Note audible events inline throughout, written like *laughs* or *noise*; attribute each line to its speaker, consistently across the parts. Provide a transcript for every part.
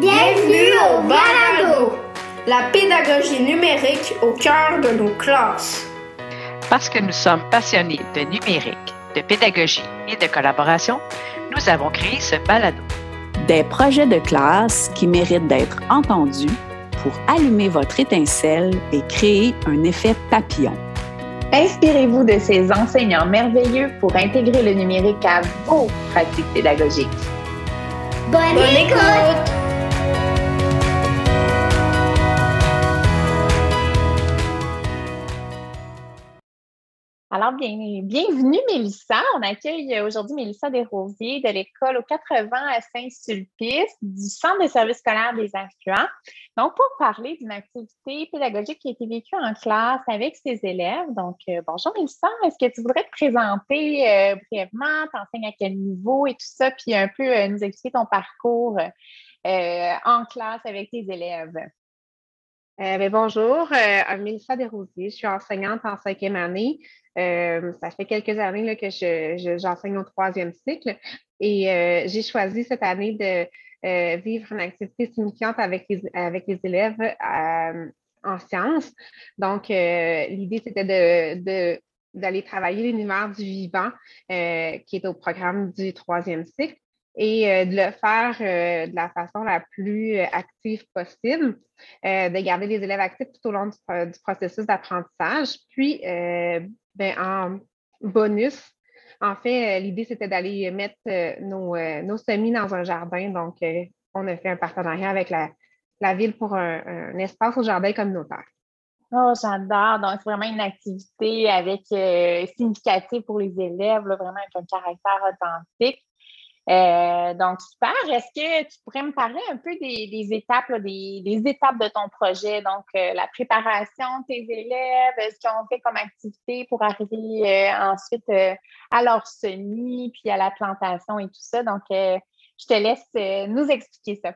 Speaker 1: Bienvenue au Balado, la pédagogie numérique au cœur de nos classes.
Speaker 2: Parce que nous sommes passionnés de numérique, de pédagogie et de collaboration, nous avons créé ce balado.
Speaker 3: Des projets de classe qui méritent d'être entendus pour allumer votre étincelle et créer un effet papillon.
Speaker 4: Inspirez-vous de ces enseignants merveilleux pour intégrer le numérique à vos pratiques pédagogiques.
Speaker 1: Bonne, écoute!
Speaker 4: Alors, bien, bienvenue Mélissa. On accueille aujourd'hui Mélissa Desrosiers de l'école aux 80 à Saint-Sulpice du Centre de services scolaires des affluents. Donc, pour parler d'une activité pédagogique qui a été vécue en classe avec ses élèves. Donc, euh, bonjour Mélissa, est-ce que tu voudrais te présenter euh, brièvement, t'enseignes à quel niveau et tout ça, puis un peu euh, nous expliquer ton parcours en classe avec tes élèves?
Speaker 5: Ben, bonjour, Mélissa Desrosiers, je suis enseignante en cinquième année. Euh, ça fait quelques années que j'enseigne au troisième cycle et euh, j'ai choisi cette année de euh, vivre une activité signifiante avec les, avec les élèves en sciences. Donc, l'idée, c'était de, d'aller travailler l'univers du vivant qui est au programme du troisième cycle et de le faire de la façon la plus active possible, de garder les élèves actifs tout au long du, du processus d'apprentissage, puis ben, en bonus, en fait, euh, l'idée, c'était d'aller mettre euh, nos, euh, nos, semis dans un jardin. Donc, on a fait un partenariat avec la, ville pour un, espace au jardin communautaire.
Speaker 4: Oh, j'adore. Donc, c'est vraiment une activité avec significative pour les élèves, vraiment avec un caractère authentique. Euh, donc, super. Est-ce que tu pourrais me parler un peu des, étapes, des, étapes de ton projet? Donc, euh, la préparation de tes élèves, ce qu'ils ont fait comme activité pour arriver euh, ensuite à leur semis, puis à la plantation et tout ça. Donc, je te laisse nous expliquer ça.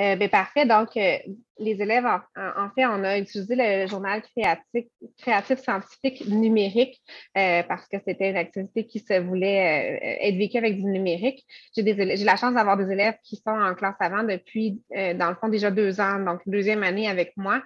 Speaker 5: Euh, ben, parfait. Donc, euh, les élèves, en, fait, on a utilisé le journal créatif, créatif scientifique numérique euh, parce que c'était une activité qui se voulait être vécue avec du numérique. J'ai la chance d'avoir des élèves qui sont en classe avant depuis, dans le fond, déjà deux ans, donc deuxième année avec moi.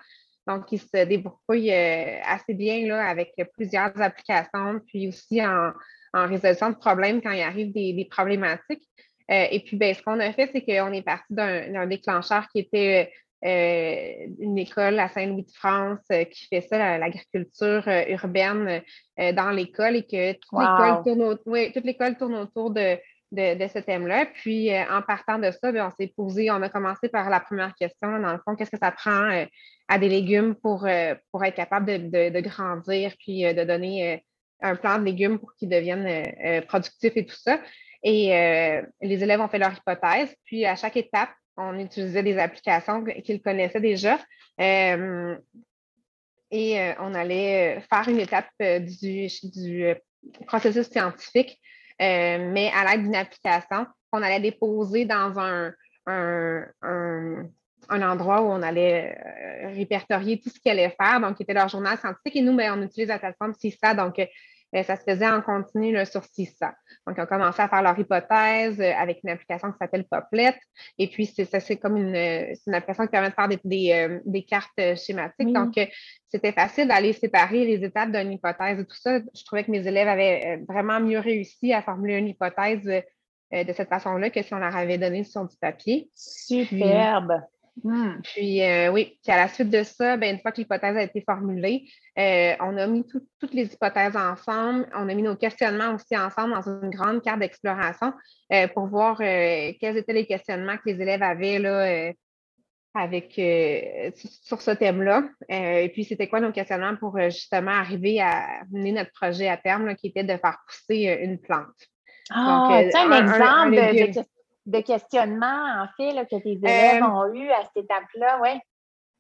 Speaker 5: Donc, ils se débrouillent assez bien là, avec plusieurs applications, puis aussi en, résolution de problèmes quand il arrive des problématiques. Euh, et puis, ben, ce qu'on a fait, c'est qu'on est parti d'un déclencheur qui était euh, une école à Saint-Louis-de-France euh, qui fait ça, l'agriculture urbaine dans l'école et que toute l'école tourne, oui, tourne, autour de, de, ce thème-là. Puis, en partant de ça, ben, on s'est posé, on a commencé par la première question, dans le fond, qu'est-ce que ça prend à des légumes pour, pour être capable de, de grandir, puis de donner un plan de légumes pour qu'ils deviennent productifs et tout ça. Et euh, les élèves ont fait leur hypothèse. Puis à chaque étape, on utilisait des applications qu'ils connaissaient déjà. Euh, et euh, on allait faire une étape du, processus scientifique, mais à l'aide d'une application qu'on allait déposer dans un, endroit où on allait répertorier tout ce qu'ils allaient faire, donc qui était leur journal scientifique. Et nous, ben, on utilise la plateforme CISA, donc euh, ça se faisait en continu là, sur CISA. Donc, ils ont commencé à faire leur hypothèse euh, avec une application qui s'appelle Poplet. Et puis, c'est comme une, une, application qui permet de faire des, des, euh, cartes schématiques. Donc, c'était facile d'aller séparer les étapes d'une hypothèse et tout ça. Je trouvais que mes élèves avaient vraiment mieux réussi à formuler une hypothèse de cette façon-là que si on leur avait donné sur du papier.
Speaker 4: Superbe.
Speaker 5: Hmm. Puis euh, oui, puis à la suite de ça, ben, une fois que l'hypothèse a été formulée, euh, on a mis toutes les hypothèses ensemble, on a mis nos questionnements aussi ensemble dans une grande carte d'exploration euh, pour voir quels étaient les questionnements que les élèves avaient là, avec, sur ce thème-là. et puis, c'était quoi nos questionnements pour justement arriver à mener notre projet à terme, qui était de faire pousser une plante.
Speaker 4: Ah, Donc, un, exemple de, de questionnement, en fait, que tes élèves euh, ont eu à cette étape-là, oui?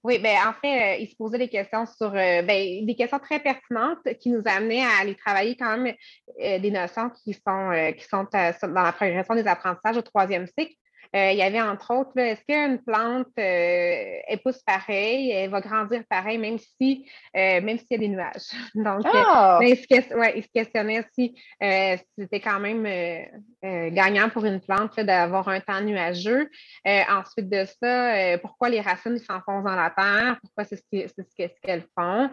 Speaker 5: Oui, bien, en fait, euh, ils se posaient des questions sur euh, ben, des questions très pertinentes qui nous amenaient à aller travailler quand même des notions qui sont, qui sont dans la progression des apprentissages au troisième cycle. Il y avait entre autres, est-ce qu'une plante, elle pousse pareil, elle va grandir pareil, même si même s'il y a des nuages? *laughs* Donc, oh! il, se, ouais, questionnait si c'était quand même gagnant pour une plante d'avoir un temps nuageux. ensuite de ça, pourquoi les racines s'enfoncent dans la terre, pourquoi c'est ce qu'elles font?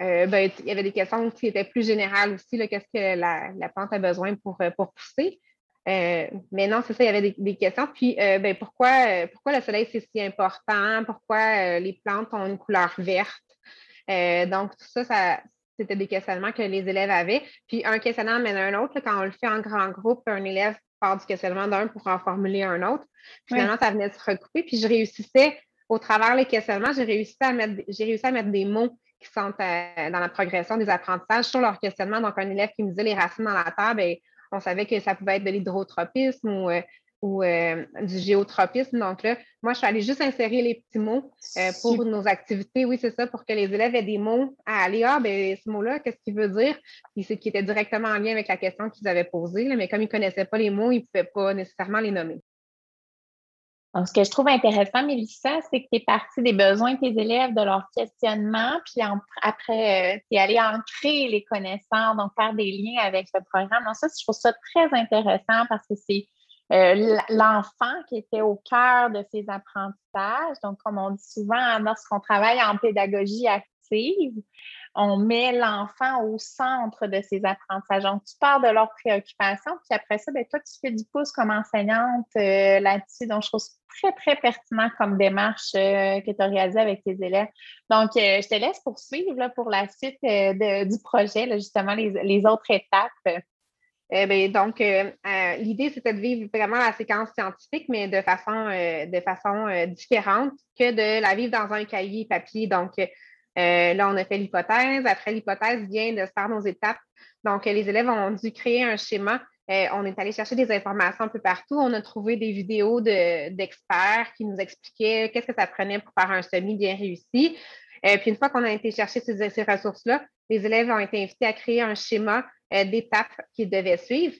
Speaker 5: Euh, ben, il y avait des questions qui étaient plus générales aussi. Qu'est-ce que la, plante a besoin pour, euh, pour pousser? Euh, mais non, c'est ça, il y avait des, questions. Puis, ben, pourquoi, pourquoi le soleil, c'est si important? Pourquoi les plantes ont une couleur verte? donc, tout ça, ça c'était des questionnements que les élèves avaient. Puis, un questionnement mène à un autre. quand on le fait en grand groupe, un élève part du questionnement d'un pour en formuler un autre. Finalement, ça venait de se recouper. Puis, je réussissais, au travers les questionnements, j'ai réussi à mettre, j'ai réussi à mettre des mots qui sont euh, dans la progression des apprentissages sur leur questionnement. Donc, un élève qui me disait les racines dans la terre, bien, on savait que ça pouvait être de l'hydrotropisme ou, euh, ou euh, du géotropisme. Donc là, moi, je suis allée juste insérer les petits mots pour nos activités. Oui, c'est ça, pour que les élèves aient des mots à aller. Ah, ben ce mot-là, qu'est-ce qu'il veut dire? Puis c'est qui était directement en lien avec la question qu'ils avaient posée. mais comme ils ne connaissaient pas les mots, ils ne pouvaient pas nécessairement les nommer.
Speaker 4: Donc, ce que je trouve intéressant, Mélissa, c'est que tu es partie des besoins de tes élèves, de leur questionnement, puis après, euh, tu es allé ancrer les connaissances, donc faire des liens avec le programme. Donc, ça, je trouve ça très intéressant parce que c'est euh, l'enfant qui était au cœur de ces apprentissages. Donc, comme on dit souvent, lorsqu'on travaille en pédagogie on met l'enfant au centre de ses apprentissages. Donc, tu pars de leurs préoccupations, puis après ça, ben, toi, tu fais du pouce comme enseignante euh, là-dessus. Donc, je trouve très, très pertinent comme démarche euh, que tu as réalisée avec tes élèves. Donc, euh, je te laisse poursuivre pour la suite du projet, justement, les, autres étapes.
Speaker 5: Bien, donc, l'idée, c'était de vivre vraiment la séquence scientifique, mais de façon, de façon différente que de la vivre dans un cahier papier. Donc, euh, là, on a fait l'hypothèse. Après l'hypothèse vient de se faire nos étapes. Donc, les élèves ont dû créer un schéma. Euh, on est allé chercher des informations un peu partout. On a trouvé des vidéos d'experts qui nous expliquaient qu'est-ce que ça prenait pour faire un semi bien réussi. Euh, puis une fois qu'on a été chercher ces, ces ressources-là, les élèves ont été invités à créer un schéma d'étapes qu'ils devaient suivre.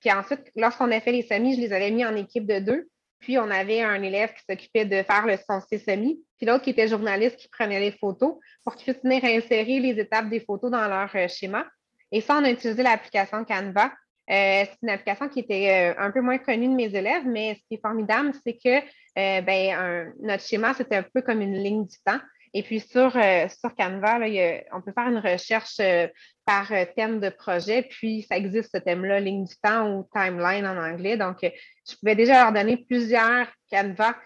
Speaker 5: Puis ensuite, lorsqu'on a fait les semis, je les avais mis en équipe de deux. Puis, on avait un élève qui s'occupait de faire le son semi, puis l'autre qui était journaliste qui prenait les photos pour qu'ils puissent venir insérer les étapes des photos dans leur euh, schéma. Et ça, on a utilisé l'application Canva. Euh, c'est une application qui était euh, un peu moins connue de mes élèves, mais ce qui est formidable, c'est que ben, notre schéma, c'était un peu comme une ligne du temps. Et puis sur, sur Canva, on peut faire une recherche par euh, thème de projet, puis ça existe ce thème-là, ligne du temps ou timeline en anglais. Donc, je pouvais déjà leur donner plusieurs Canva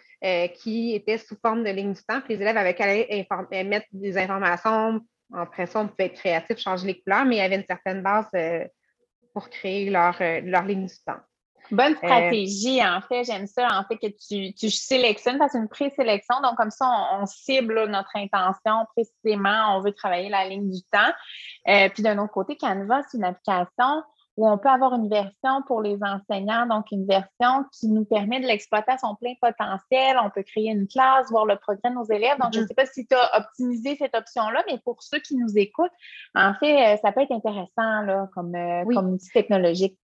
Speaker 5: qui étaient sous forme de ligne du temps. Puis les élèves avaient qu'à mettre des informations. Après ça, on pouvait être créatif, changer les couleurs, mais il y avait une certaine base pour créer leur, leur ligne du temps.
Speaker 4: Bonne euh, stratégie, en fait. J'aime ça, en fait, que tu, tu sélectionnes parce que une présélection. Donc, comme ça, on, cible notre intention précisément. On veut travailler la ligne du temps. Euh, puis, d'un autre côté, Canva, c'est une application où on peut avoir une version pour les enseignants, donc une version qui nous permet de l'exploiter à son plein potentiel. On peut créer une classe, voir le progrès de nos élèves. Donc, je ne mm-hmm. sais pas si tu as optimisé cette option-là, mais pour ceux qui nous écoutent, en fait, euh, ça peut être intéressant là, comme, comme outil technologique.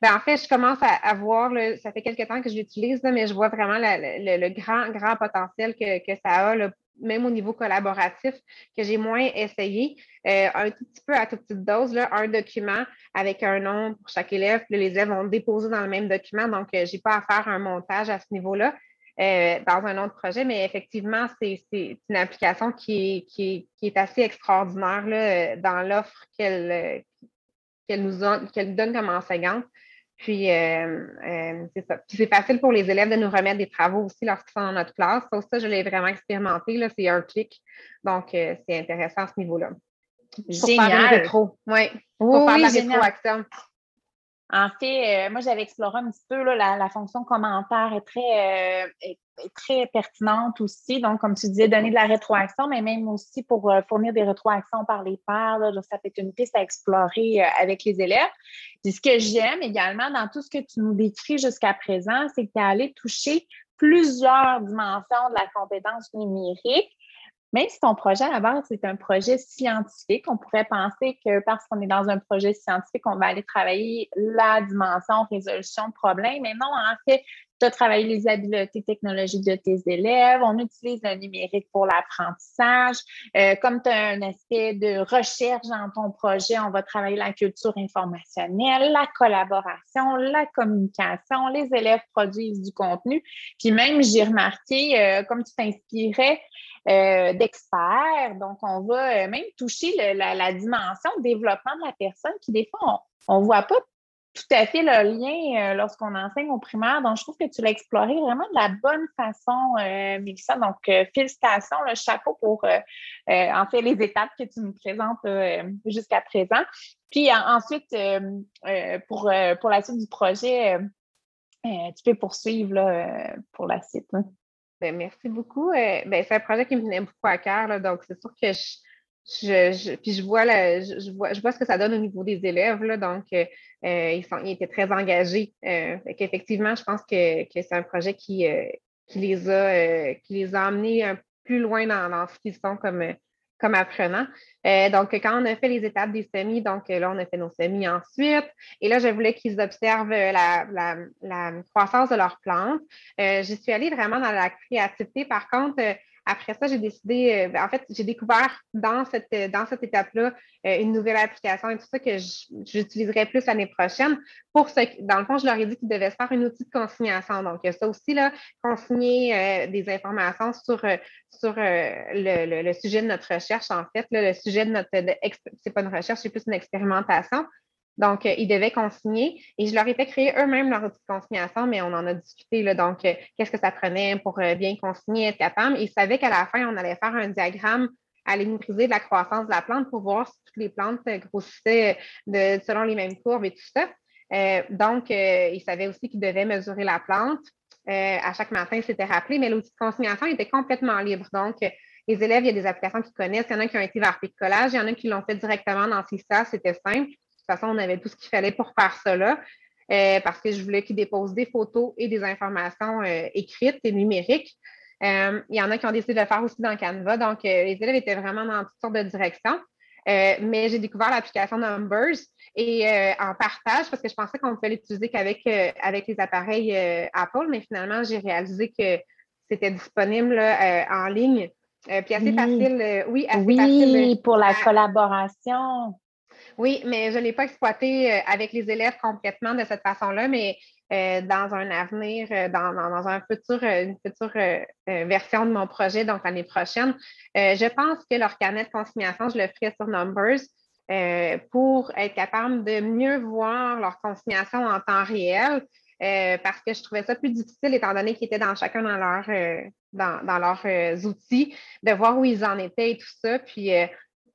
Speaker 5: Ben, en fait, je commence à, voir, ça fait quelques temps que je l'utilise, mais je vois vraiment le, grand, grand potentiel que, ça a, même au niveau collaboratif, que j'ai moins essayé. Euh, un tout petit peu à toute petite dose, un document avec un nom pour chaque élève, les élèves vont déposer dans le même document, donc euh, je n'ai pas à faire un montage à ce niveau-là. Euh, dans un autre projet, mais effectivement, c'est une application qui est, qui assez extraordinaire dans l'offre qu'elle nous, nous donne comme enseignante. Puis, euh, euh, c'est ça. Puis, c'est facile pour les élèves de nous remettre des travaux aussi lorsqu'ils sont dans notre classe. Ça, ça je l'ai vraiment expérimenté. Là, c'est un clic. Donc, euh, c'est intéressant à ce niveau-là.
Speaker 4: Génial.
Speaker 5: Pour Oui, pour faire de la rétroaction.
Speaker 4: En fait, moi, j'avais exploré un petit peu la, fonction commentaire est très, très pertinente aussi. Donc, comme tu disais, donner de la rétroaction, mais même aussi pour euh, fournir des rétroactions par les pairs. ça peut être une piste à explorer avec les élèves. Puis, ce que j'aime également dans tout ce que tu nous décris jusqu'à présent, c'est que tu es allé toucher plusieurs dimensions de la compétence numérique même si ton projet à base, c'est un projet scientifique, on pourrait penser que parce qu'on est dans un projet scientifique, on va aller travailler la dimension résolution de problèmes. Mais non, en fait, tu as travaillé les habiletés technologiques de tes élèves, on utilise le numérique pour l'apprentissage. Euh, comme tu as un aspect de recherche dans ton projet, on va travailler la culture informationnelle, la collaboration, la communication. Les élèves produisent du contenu. Puis même, j'ai remarqué, euh, comme tu t'inspirais, euh, d'experts. Donc, on va même toucher la, dimension développement de la personne qui, des fois, on ne voit pas tout à fait le lien euh, lorsqu'on enseigne au primaire. Donc, je trouve que tu l'as exploré vraiment de la bonne façon, euh, Mélissa. Donc, euh, félicitations, le chapeau pour, en fait, les étapes que tu nous présentes jusqu'à présent. Puis ensuite, pour, pour la suite du projet, tu peux poursuivre pour la suite. Hein.
Speaker 5: Ben, merci beaucoup. Ben, c'est un projet qui me venait beaucoup à cœur, donc c'est sûr que je, je, puis je vois, je, vois, je vois ce que ça donne au niveau des élèves. Là, donc, euh, euh, ils, sont, ils étaient très engagés. Euh, effectivement, je pense que, que c'est un projet qui, qui, les a, qui les a amenés un plus loin dans, dans ce qu'ils sont comme, comme apprenants. donc, quand on a fait les étapes des semis, donc là, on a fait nos semis ensuite. Et là, je voulais qu'ils observent la, la, la, croissance de leurs plantes. J'y suis allée vraiment dans la créativité. Par contre, après ça, j'ai décidé, euh, ben, en fait, j'ai découvert dans cette, euh, dans cette étape-là euh, une nouvelle application et tout ça que j'utiliserai plus l'année prochaine. Pour ce, dans le fond, je leur ai dit qu'ils devaient se faire un outil de consignation. Donc, ça aussi, là, consigner des informations sur, sur le, sujet de notre recherche, en fait, le sujet de notre, c'est pas une recherche, c'est plus une expérimentation. Donc, euh, ils devaient consigner et je leur ai fait eux-mêmes leur outil de consignation, mais on en a discuté. Donc, euh, qu'est-ce que ça prenait pour euh, bien consigner, être capable? Ils savaient qu'à la fin, on allait faire un diagramme à brisée de la croissance de la plante pour voir si toutes les plantes grossissaient de, selon les mêmes courbes et tout ça. donc, ils savaient aussi qu'ils devaient mesurer la plante. à chaque matin, c'était rappelé, mais l'outil de consignation était complètement libre. Donc, les élèves, il y a des applications qu'ils connaissent. Il y en a qui ont été vers Collage, il y en a qui l'ont fait directement dans CISA, c'était simple façon, on avait tout ce qu'il fallait pour faire cela. Euh, parce que je voulais qu'ils déposent des photos et des informations euh, écrites et numériques. Euh, il y en a qui ont décidé de le faire aussi dans Canva. Donc, les élèves étaient vraiment dans toutes sortes de directions. mais j'ai découvert l'application Numbers et en partage parce que je pensais qu'on pouvait l'utiliser qu'avec avec les appareils Apple, mais finalement, j'ai réalisé que c'était disponible en ligne. puis assez facile, oui, assez
Speaker 4: oui, pour la collaboration.
Speaker 5: Oui, mais je ne l'ai pas exploité euh, avec les élèves complètement de cette façon-là, mais euh, dans un avenir, euh, dans, un futur, une future version de mon projet, donc l'année prochaine, je pense que leur carnet de consignation, je le ferai sur Numbers pour être capable de mieux voir leur consignation en temps réel. parce que je trouvais ça plus difficile étant donné qu'ils étaient dans chacun dans, leur, dans, dans leurs outils, de voir où ils en étaient et tout ça. Puis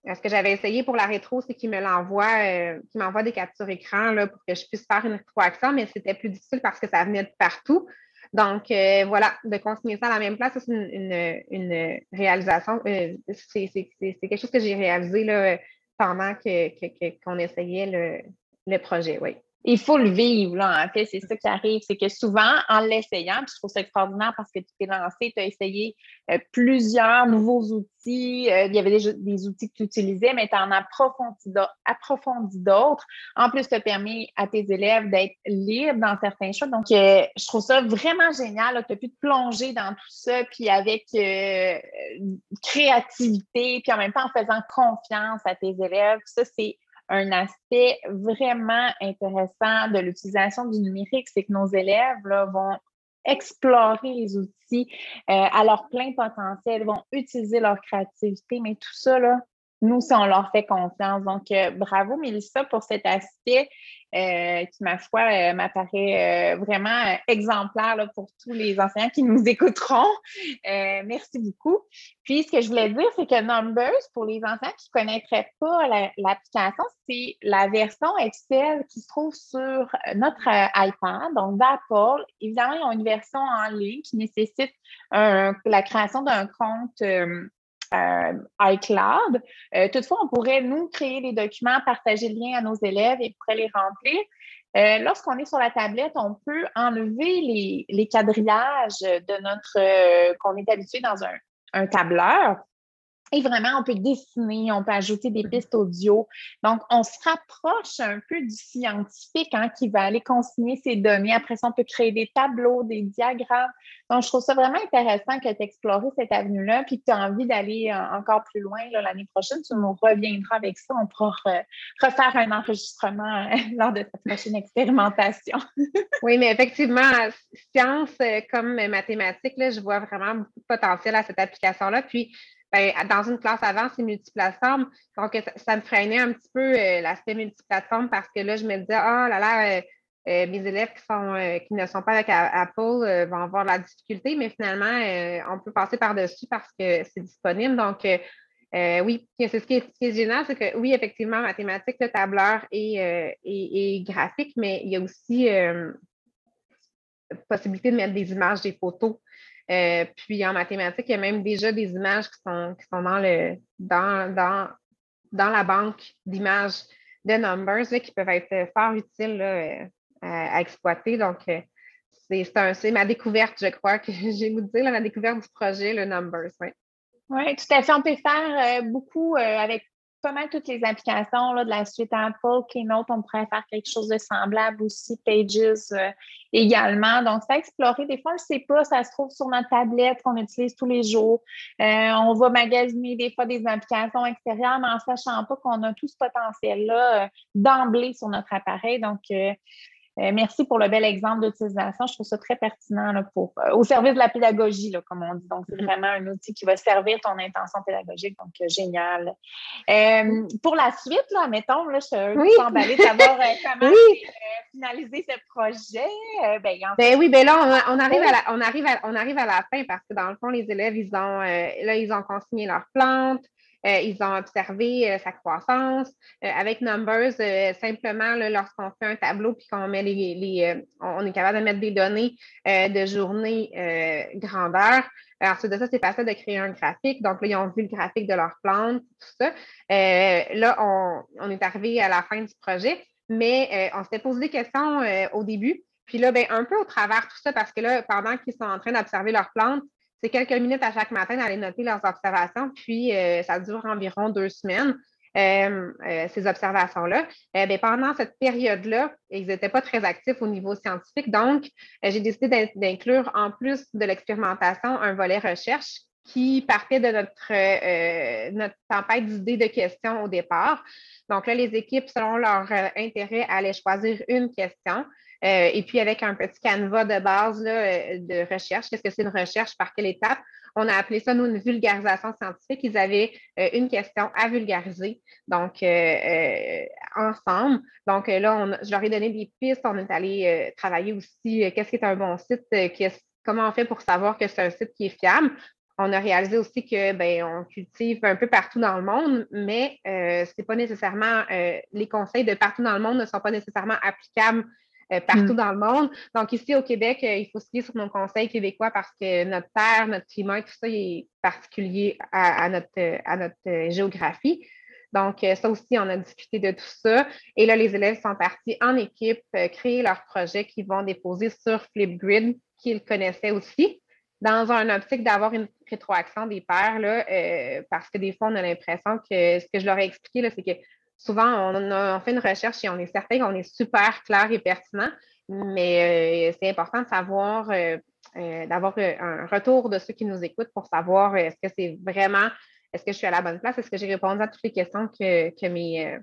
Speaker 5: ce que j'avais essayé pour la rétro, c'est qu'il me l'envoie, euh, qu'il m'envoie des captures écran là, pour que je puisse faire une rétroaction, mais c'était plus difficile parce que ça venait de partout. Donc, euh, voilà, de consigner ça à la même place, c'est une, réalisation. Euh, c'est quelque chose que j'ai réalisé là, pendant qu'on essayait le, le projet, oui
Speaker 4: il faut le vivre, là, en fait, c'est ça qui arrive. C'est que souvent, en l'essayant, puis je trouve ça extraordinaire parce que tu t'es lancé, tu as essayé euh, plusieurs nouveaux outils. Euh, il y avait des, des, outils que tu utilisais, mais tu en as approfondi d'autres. En plus, tu as permis à tes élèves d'être libres dans certains choses. Donc, euh, je trouve ça vraiment génial. Tu as pu te plonger dans tout ça, puis avec créativité, puis en même temps en faisant confiance à tes élèves. Ça, c'est un aspect vraiment intéressant de l'utilisation du numérique, c'est que nos élèves vont explorer les outils euh, à leur plein potentiel, vont utiliser leur créativité, mais tout ça, nous, si on leur fait confiance. Donc, euh, bravo, Mélissa, pour cet aspect euh, qui, ma foi, euh, m'apparaît vraiment exemplaire pour tous les enseignants qui nous écouteront. merci beaucoup. Puis, ce que je voulais dire, c'est que Numbers, pour les enseignants qui ne connaîtraient pas l'application, c'est la version Excel qui se trouve sur notre iPad, donc d'Apple. Évidemment, ils ont une version en ligne qui nécessite la création d'un compte euh, iCloud. Euh, toutefois, on pourrait, nous, créer les documents, partager le lien à nos élèves et pourrait les remplir. Euh, lorsqu'on est sur la tablette, on peut enlever les, quadrillages de notre qu'on est habitué dans un, tableur. Et vraiment, on peut dessiner, on peut ajouter des pistes audio. Donc, on se rapproche un peu du scientifique hein, qui va aller consigner ses données. Après ça, on peut créer des tableaux, des diagrammes. Donc, je trouve ça vraiment intéressant que tu exploré cette avenue-là, puis que tu as envie d'aller euh, encore plus loin l'année prochaine. Tu nous reviendras avec ça. On pourra refaire un enregistrement euh, *laughs* lors de cette prochaine expérimentation. *laughs*
Speaker 5: oui, mais effectivement, science euh, comme mathématiques, là, je vois vraiment beaucoup de potentiel à cette application-là. Puis, ben, dans une classe avant, c'est multiplateforme. Donc, ça, me freinait un petit peu euh, l'aspect multiplateforme parce que là, je me disais, ah oh, là là, euh, euh, mes élèves qui, qui ne sont pas avec Apple vont avoir de la difficulté, mais finalement, on peut passer par-dessus parce que c'est disponible. Donc, oui, c'est ce qui est, génial, c'est que oui, effectivement, mathématiques, le tableur et, graphique, mais il y a aussi possibilité de mettre des images, des photos. Euh, puis en mathématiques, il y a même déjà des images qui sont, qui sont dans, le, dans, dans, dans la banque d'images de Numbers qui peuvent être fort utiles euh, à, exploiter. Donc, euh, c'est ma découverte, je crois, que *laughs* j'ai vous dire, la découverte du projet, le Numbers.
Speaker 4: Oui, ouais, tout à fait. On peut faire beaucoup avec pas mal toutes les applications là, de la suite Apple, Keynote, on pourrait faire quelque chose de semblable aussi, Pages euh, également. Donc, c'est à explorer. Des fois, on ne sait pas, ça se trouve sur notre tablette qu'on utilise tous les jours. Euh, on va magasiner des fois des applications extérieures, mais en sachant pas qu'on a tout ce potentiel-là euh, d'emblée sur notre appareil. Donc, euh, merci pour le bel exemple d'utilisation. Je trouve ça très pertinent pour, euh, au service de la pédagogie, là, comme on dit. Donc, c'est mm-hmm. vraiment un outil qui va servir ton intention pédagogique. Donc, euh, génial. pour la suite, là, mettons, là, je suis oui. emballée de savoir *laughs* comment finaliser ce projet.
Speaker 5: Ben, ben, oui, ben là, on, arrive à la, on, arrive on arrive à la fin parce que dans le fond, les élèves, ils ont, là, ils ont consigné leurs plantes. Euh, ils ont observé euh, sa croissance. Euh, avec Numbers, simplement, lorsqu'on fait un tableau puis qu'on met les, on est capable de mettre des données de journée grandeur. Ensuite de ça, c'est facile de créer un graphique. Donc là, ils ont vu le graphique de leur plante, tout ça. là, on, est arrivé à la fin du projet, mais on s'était posé des questions au début. Puis là, ben, un peu au travers tout ça, parce que là, pendant qu'ils sont en train d'observer leurs plantes, c'est quelques minutes à chaque matin d'aller noter leurs observations, puis euh, ça dure environ deux semaines. Euh, euh, ces observations-là. Ben, pendant cette période-là, ils n'étaient pas très actifs au niveau scientifique. Donc, j'ai décidé d'inclure, en plus de l'expérimentation, un volet recherche qui partait de notre, notre tempête d'idées de questions au départ. Donc là, les équipes, selon leur intérêt, allaient choisir une question. Euh, et puis avec un petit canevas de base euh, de recherche, qu'est-ce que c'est une recherche, par quelle étape? On a appelé ça, nous, une vulgarisation scientifique. Ils avaient euh, une question à vulgariser, donc ensemble. Donc là, je leur ai donné des pistes. On est allé travailler aussi qu'est-ce qui est un bon site, comment on fait pour savoir que c'est un site qui est fiable? On a réalisé aussi que ben, on cultive un peu partout dans le monde, mais ce n'est pas nécessairement les conseils de partout dans le monde ne sont pas nécessairement applicables euh, partout mm. dans le monde. Donc, ici au Québec, euh, il faut se fier sur nos conseils québécois parce que notre terre, notre climat, tout ça est particulier à, notre, à notre euh, géographie. Donc, ça aussi, on a discuté de tout ça. Et là, les élèves sont partis en équipe créer leurs projets qu'ils vont déposer sur Flipgrid, qu'ils connaissaient aussi, dans un optique d'avoir une rétroaction des pairs, là, parce que des fois, on a l'impression que ce que je leur ai expliqué, c'est que souvent, on, fait une recherche et on est certain qu'on est super clair et pertinent, mais euh, c'est important de savoir, euh, euh, d'avoir un retour de ceux qui nous écoutent pour savoir est-ce que c'est vraiment, est-ce que je suis à la bonne place, est-ce que j'ai répondu à toutes les questions que, mes,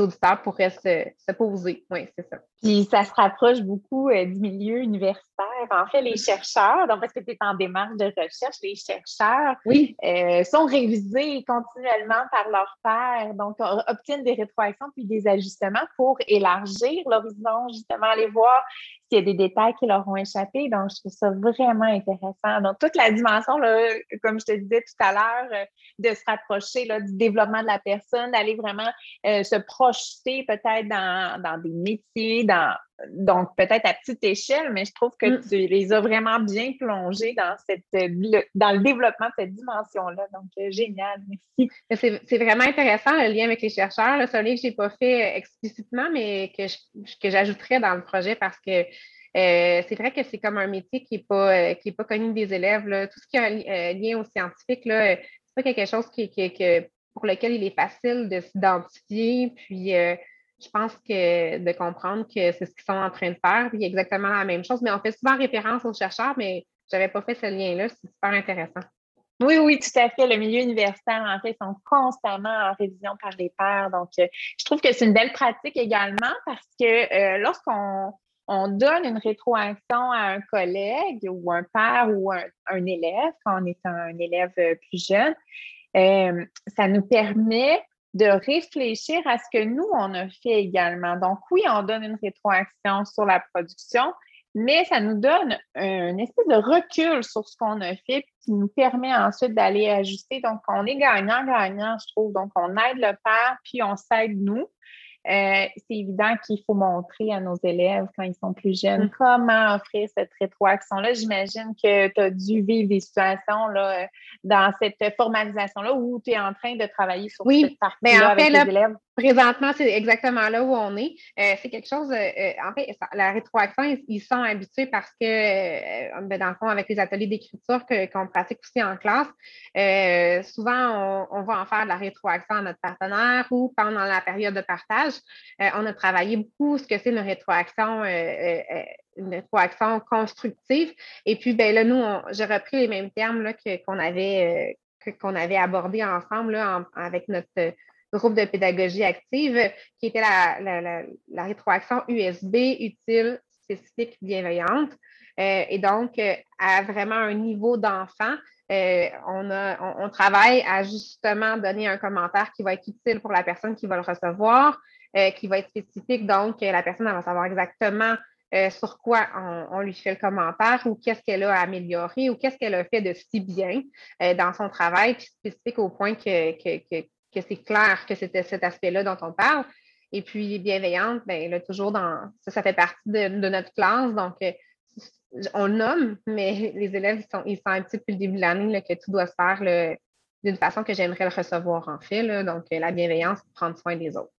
Speaker 5: auditeurs pourraient se, poser? Oui, c'est ça.
Speaker 4: Puis ça se rapproche beaucoup du milieu universitaire. En fait, les chercheurs, donc parce que tu es en démarche de recherche, les chercheurs
Speaker 5: oui.
Speaker 4: Euh, sont révisés continuellement par leurs pairs, donc obtiennent des rétroactions puis des ajustements pour élargir l'horizon, justement, aller voir s'il y a des détails qui leur ont échappé. Donc, je trouve ça vraiment intéressant. Donc, toute la dimension, là, comme je te disais tout à l'heure, euh, de se rapprocher là, du développement de la personne, d'aller vraiment se projeter peut-être dans, dans, des métiers, dans, donc peut-être à petite échelle, mais je trouve que mm. tu les as vraiment bien plongés dans, cette, dans le développement de cette dimension-là. Donc, euh, génial, merci.
Speaker 5: C'est vraiment intéressant le lien avec les chercheurs. C'est un livre que je n'ai pas fait euh, explicitement, mais que, que j'ajouterais dans le projet parce que euh, c'est vrai que c'est comme un métier qui n'est pas, pas connu des élèves. Tout ce qui a un lien aux scientifiques, pas quelque chose qui, pour lequel il est facile de s'identifier. Puis euh, je pense que de comprendre que c'est ce qu'ils sont en train de faire, puis exactement la même chose. Mais on fait souvent référence aux chercheurs, mais je n'avais pas fait ce lien-là. C'est super intéressant.
Speaker 4: Oui, oui, tout à fait. Le milieu universitaire, en fait, sont constamment en révision par les pairs. Donc, euh, je trouve que c'est une belle pratique également parce que euh, lorsqu'on on donne une rétroaction à un collègue ou un père ou un, élève, quand on est un élève euh, plus jeune, ça nous permet de réfléchir à ce que nous, on a fait également. Donc, oui, on donne une rétroaction sur la production, mais ça nous donne un espèce de recul sur ce qu'on a fait, qui nous permet ensuite d'aller ajuster. Donc, on est gagnant-gagnant, je trouve. Donc, on aide le père, puis on s'aide nous. Euh, c'est évident qu'il faut montrer à nos élèves quand ils sont plus jeunes mm. comment offrir cette rétroaction-là. J'imagine que tu as dû vivre des situations là, dans cette formalisation-là où tu es en train de travailler sur cette partie-là avec les élèves.
Speaker 5: Présentement, c'est exactement là où on est. Euh, c'est quelque chose, euh, euh, en fait, la rétroaction, ils, sont habitués parce que, ben, dans le fond, avec les ateliers d'écriture qu'on pratique aussi en classe, souvent, on, va en faire de la rétroaction à notre partenaire ou pendant la période de partage. on a travaillé beaucoup ce que c'est une rétroaction, une rétroaction constructive. Et puis, ben, là, nous, j'ai repris les mêmes termes qu'on avait, avait abordés ensemble là, avec notre groupe de pédagogie active, qui était la, rétroaction USB utile, spécifique, bienveillante. Euh, et donc, euh, à vraiment un niveau d'enfant, euh, on, on, travaille à justement donner un commentaire qui va être utile pour la personne qui va le recevoir, qui va être spécifique. Donc, la personne va savoir exactement sur quoi on, lui fait le commentaire ou qu'est-ce qu'elle a amélioré ou qu'est-ce qu'elle a fait de si bien dans son travail, puis spécifique au point que c'est clair que c'était cet aspect-là dont on parle. Et puis, bienveillante, bien, là, toujours dans ça, ça fait partie de, notre classe. Donc, euh, on nomme, mais les élèves, ils sont, ils sont un petit peu le début de l'année que tout doit se faire d'une façon que j'aimerais le recevoir en fait. donc, euh, la bienveillance, prendre soin des autres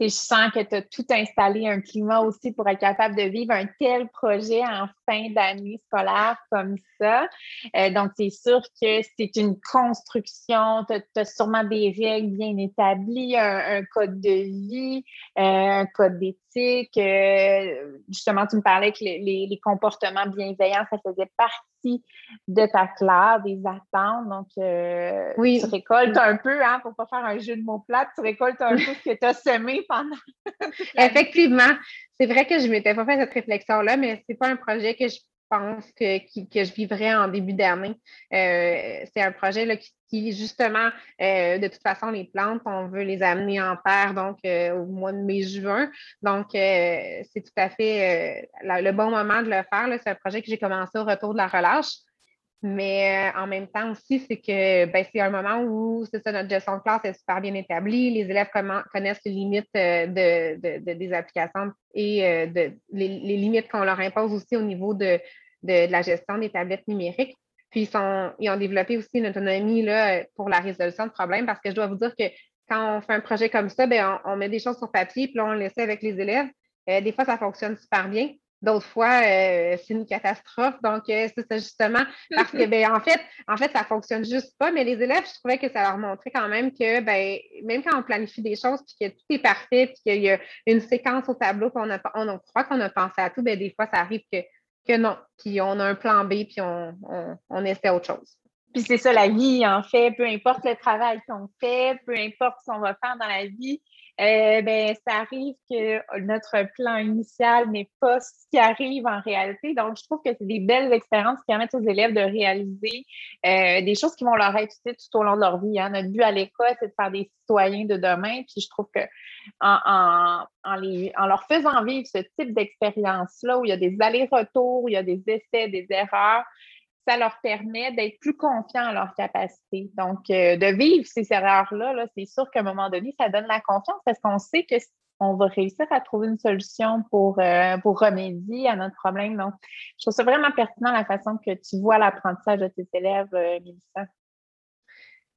Speaker 4: je sens que tu as tout installé un climat aussi pour être capable de vivre un tel projet en fin d'année scolaire comme ça. Euh, donc, c'est sûr que c'est une construction, tu as, sûrement des règles bien établies, un, code de vie, euh, un code d'éthique. Euh, justement, tu me parlais que les, les comportements bienveillants, ça faisait partie de ta classe, des attentes. Donc, euh, oui. tu récoltes un peu, hein, pour ne pas faire un jeu de mots plats, tu récoltes un *laughs* peu ce que tu as semé pendant. *laughs*
Speaker 5: Effectivement. C'est vrai que je ne m'étais pas fait cette réflexion-là, mais ce n'est pas un projet que je pense que, je vivrais en début d'année. Euh, c'est un projet là, qui, justement, euh, de toute façon, les plantes, on veut les amener en paire donc au mois de mai-juin. Donc, c'est tout à fait le bon moment de le faire. C'est un projet que j'ai commencé au retour de la relâche. Mais en même temps aussi, c'est que ben, c'est un moment où c'est ça, notre gestion de classe est super bien établie. Les élèves connaissent les limites de, des applications et de, les, limites qu'on leur impose aussi au niveau de, de, la gestion des tablettes numériques. Puis, ils, sont, ils ont développé aussi une autonomie là, pour la résolution de problèmes parce que je dois vous dire que quand on fait un projet comme ça, bien, on, met des choses sur papier, puis là, on le laisse avec les élèves. Euh, des fois, ça fonctionne super bien. D'autres fois, euh, c'est une catastrophe. Donc, euh, c'est justement parce que, *laughs* ben, en fait, en fait, ça fonctionne juste pas. Mais les élèves, je trouvais que ça leur montrait quand même que, ben, même quand on planifie des choses, puis que tout est parfait, puis qu'il y a une séquence au tableau, qu'on on, croit qu'on a pensé à tout, ben, des fois, ça arrive que que non. Puis on a un plan B, puis on, on, essaie autre chose.
Speaker 4: Puis c'est ça la vie, en fait, peu importe le travail qu'on fait, peu importe ce qu'on va faire dans la vie, euh, ben, ça arrive que notre plan initial n'est pas ce qui arrive en réalité. Donc, je trouve que c'est des belles expériences qui permettent aux élèves de réaliser euh, des choses qui vont leur être utiles tout au long de leur vie. Hein. Notre but à l'école, c'est de faire des citoyens de demain. Puis je trouve que en, en, leur faisant vivre ce type d'expérience-là, où il y a des allers-retours, où il y a des essais, des erreurs, ça leur permet d'être plus confiants en leur capacité. Donc, euh, de vivre ces erreurs-là, c'est sûr qu'à un moment donné, ça donne la confiance parce qu'on sait que on va réussir à trouver une solution pour, euh, pour remédier à notre problème. Donc, je trouve ça vraiment pertinent la façon que tu vois l'apprentissage de tes élèves, euh, Mélissa.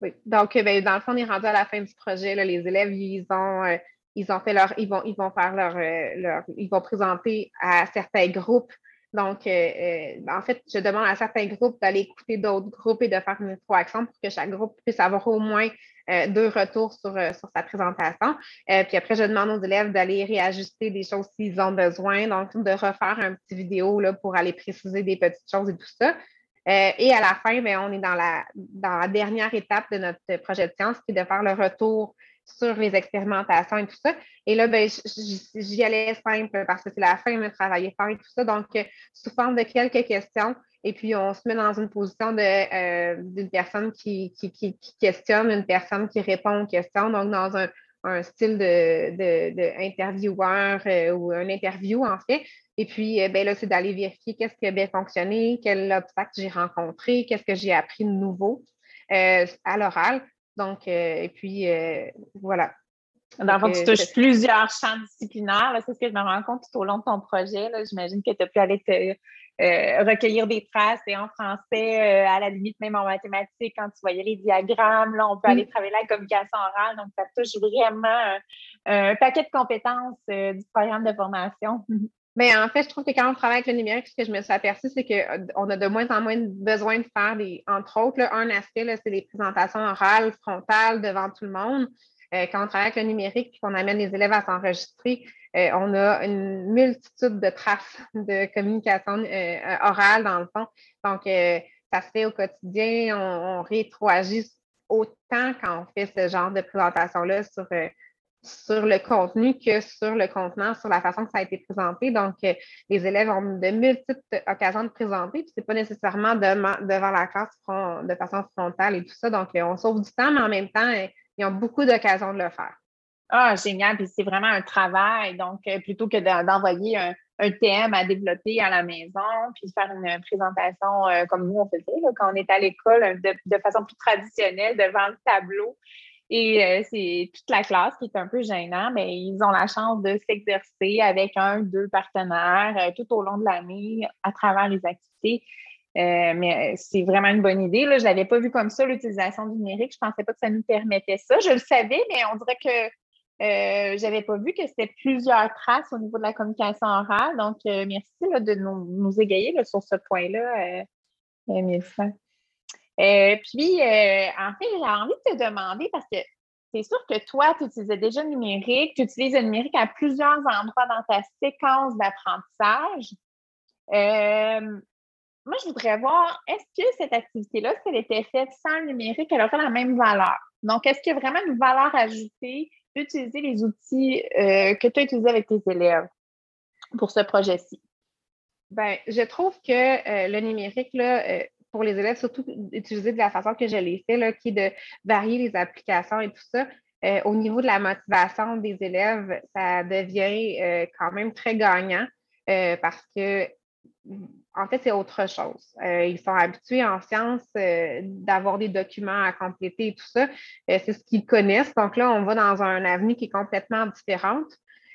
Speaker 5: Oui. Donc, ben, dans le fond, on est rendu à la fin du projet. Les élèves, ils ont, ils ont fait leur, ils vont, ils vont faire leur, leur, ils vont présenter à certains groupes Donc, en fait, je demande à certains groupes d'aller écouter d'autres groupes et de faire une rétroaction pour que chaque groupe puisse avoir au moins deux retours sur, sur sa présentation. puis après, je demande aux élèves d'aller réajuster des choses s'ils ont besoin, donc de refaire un petit vidéo là, pour aller préciser des petites choses et tout ça. Euh, et à la fin, bien, on est dans la, dans la dernière étape de notre projet de science, qui est de faire le retour sur les expérimentations et tout ça. Et là, ben, j'y allais simple parce que c'est la fin de travailler fort et tout ça. Donc, euh, sous forme de quelques questions, et puis on se met dans une position euh, d'une personne qui, qui, qui, questionne, une personne qui répond aux questions. Donc, dans un, un style d'intervieweur de, de, ou un interview, en fait. Et puis, euh, ben là, c'est d'aller vérifier qu'est-ce qui a bien fonctionné, quel obstacle j'ai rencontré, qu'est-ce que j'ai appris de nouveau euh, à l'oral. Donc, euh, et puis, voilà.
Speaker 4: Dans le fond, tu touches plusieurs champs disciplinaires. C'est ce que je me rends compte tout au long de ton projet. J'imagine que tu as pu aller te, recueillir des traces et en français, à la limite même en mathématiques, quand tu voyais les diagrammes, là, on peut aller travailler la communication orale. Donc, ça touche vraiment un paquet de compétences du programme de formation. *laughs*
Speaker 5: Mais en fait, je trouve que quand on travaille avec le numérique, ce que je me suis aperçue, c'est qu'on a de moins en moins besoin de faire des, entre autres, un aspect, c'est les présentations orales, frontales devant tout le monde. Euh, quand on travaille avec le numérique et qu'on amène les élèves à s'enregistrer, euh, on a une multitude de traces *laughs* de communication euh, orale dans le fond. Donc, ça se fait au quotidien, on, on rétroagit autant quand on fait ce genre de présentation-là sur sur le contenu que sur le contenant, sur la façon que ça a été présenté. Donc, euh, les élèves ont de multiples occasions de présenter, puis ce n'est pas nécessairement devant la classe de façon frontale et tout ça. Donc, euh, on sauve du temps, mais en même temps, euh, ils ont beaucoup d'occasions de le faire.
Speaker 4: Ah, génial. Puis c'est vraiment un travail. Donc, plutôt que d'envoyer un, thème à développer à la maison, puis faire une présentation comme nous, on faisait quand on était à l'école, de, façon plus traditionnelle devant le tableau. Et euh, c'est toute la classe qui est un peu gênant, mais ils ont la chance de s'exercer avec un, deux partenaires euh, tout au long de l'année à travers les activités. Euh, mais c'est vraiment une bonne idée. Là. Je ne l'avais pas vu comme ça, l'utilisation du numérique. Je ne pensais pas que ça nous permettait ça. Je le savais, mais on dirait que je n'avais pas vu que c'était plusieurs traces au niveau de la communication orale. Donc, merci de nous, égayer sur ce point-là, Mélissa. Euh, puis, euh, en fait, j'ai envie de te demander, parce que c'est sûr que toi, tu utilisais déjà le numérique, tu utilises le numérique à plusieurs endroits dans ta séquence d'apprentissage. Euh, moi, je voudrais voir, est-ce que cette activité-là, si elle était faite sans le numérique, elle aurait la même valeur? Donc, est-ce qu'il y a vraiment une valeur ajoutée d'utiliser les outils que tu as utilisés avec tes élèves pour ce projet-ci?
Speaker 5: Bien, je trouve que le numérique, là, pour les élèves, surtout utiliser de la façon que je l'ai fait, là, qui est de varier les applications et tout ça. Euh, au niveau de la motivation des élèves, ça devient euh, quand même très gagnant euh, parce que, en fait, c'est autre chose. ils sont habitués en sciences d'avoir des documents à compléter et tout ça. c'est ce qu'ils connaissent. Donc là, on va dans un avenue qui est complètement différente.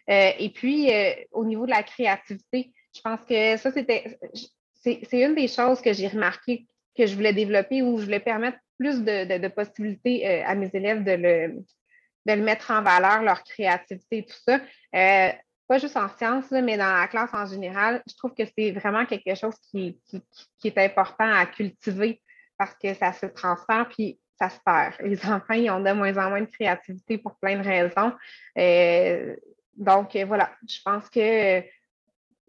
Speaker 5: et puis, au niveau de la créativité, je pense que ça, c'était c'est une des choses que j'ai remarqué que je voulais développer où je voulais permettre plus de, possibilités euh, à mes élèves de le, mettre en valeur, leur créativité tout ça. Euh, pas juste en sciences, mais dans la classe en général, je trouve que c'est vraiment quelque chose qui, est important à cultiver parce que ça se transfère puis ça se perd. Les *laughs* enfants, ils ont de moins en moins de créativité pour plein de raisons. Euh, donc, voilà, je pense que